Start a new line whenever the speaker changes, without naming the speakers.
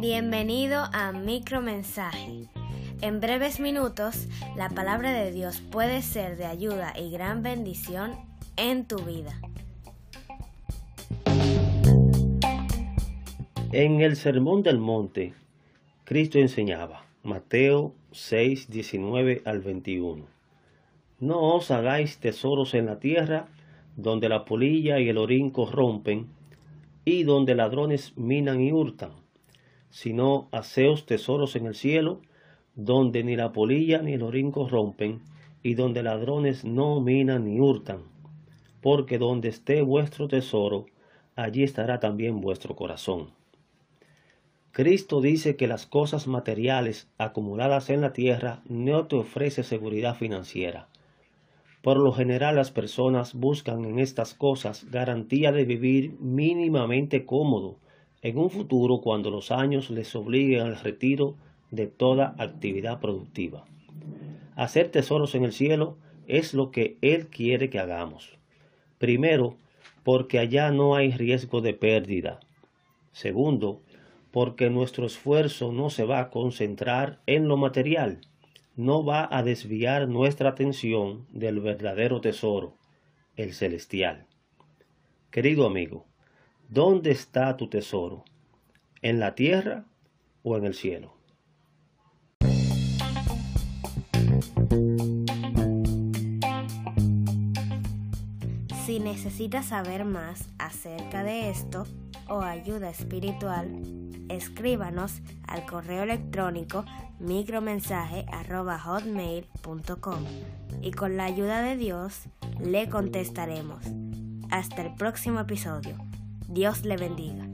Bienvenido a Micromensaje. En breves minutos, la palabra de Dios puede ser de ayuda y gran bendición en tu vida.
En el Sermón del Monte, Cristo enseñaba, Mateo 6, 19 al 21. No os hagáis tesoros en la tierra, donde la polilla y el orín corrompen, y donde ladrones minan y hurtan, sino haceos tesoros en el cielo, donde ni la polilla ni el orín corrompen, y donde ladrones no minan ni hurtan, porque donde esté vuestro tesoro, allí estará también vuestro corazón. Cristo dice que las cosas materiales acumuladas en la tierra no te ofrece seguridad financiera. Por lo general las personas buscan en estas cosas garantía de vivir mínimamente cómodo en un futuro cuando los años les obliguen al retiro de toda actividad productiva. Hacer tesoros en el cielo es lo que Él quiere que hagamos. Primero, porque allá no hay riesgo de pérdida. Segundo, porque nuestro esfuerzo no se va a concentrar en lo material, no va a desviar nuestra atención del verdadero tesoro, el celestial. Querido amigo, ¿dónde está tu tesoro? ¿En la tierra o en el cielo?
Si necesitas saber más acerca de esto o ayuda espiritual, escríbanos al correo electrónico micromensaje.hotmail.com y con la ayuda de Dios le contestaremos. Hasta el próximo episodio. Dios le bendiga.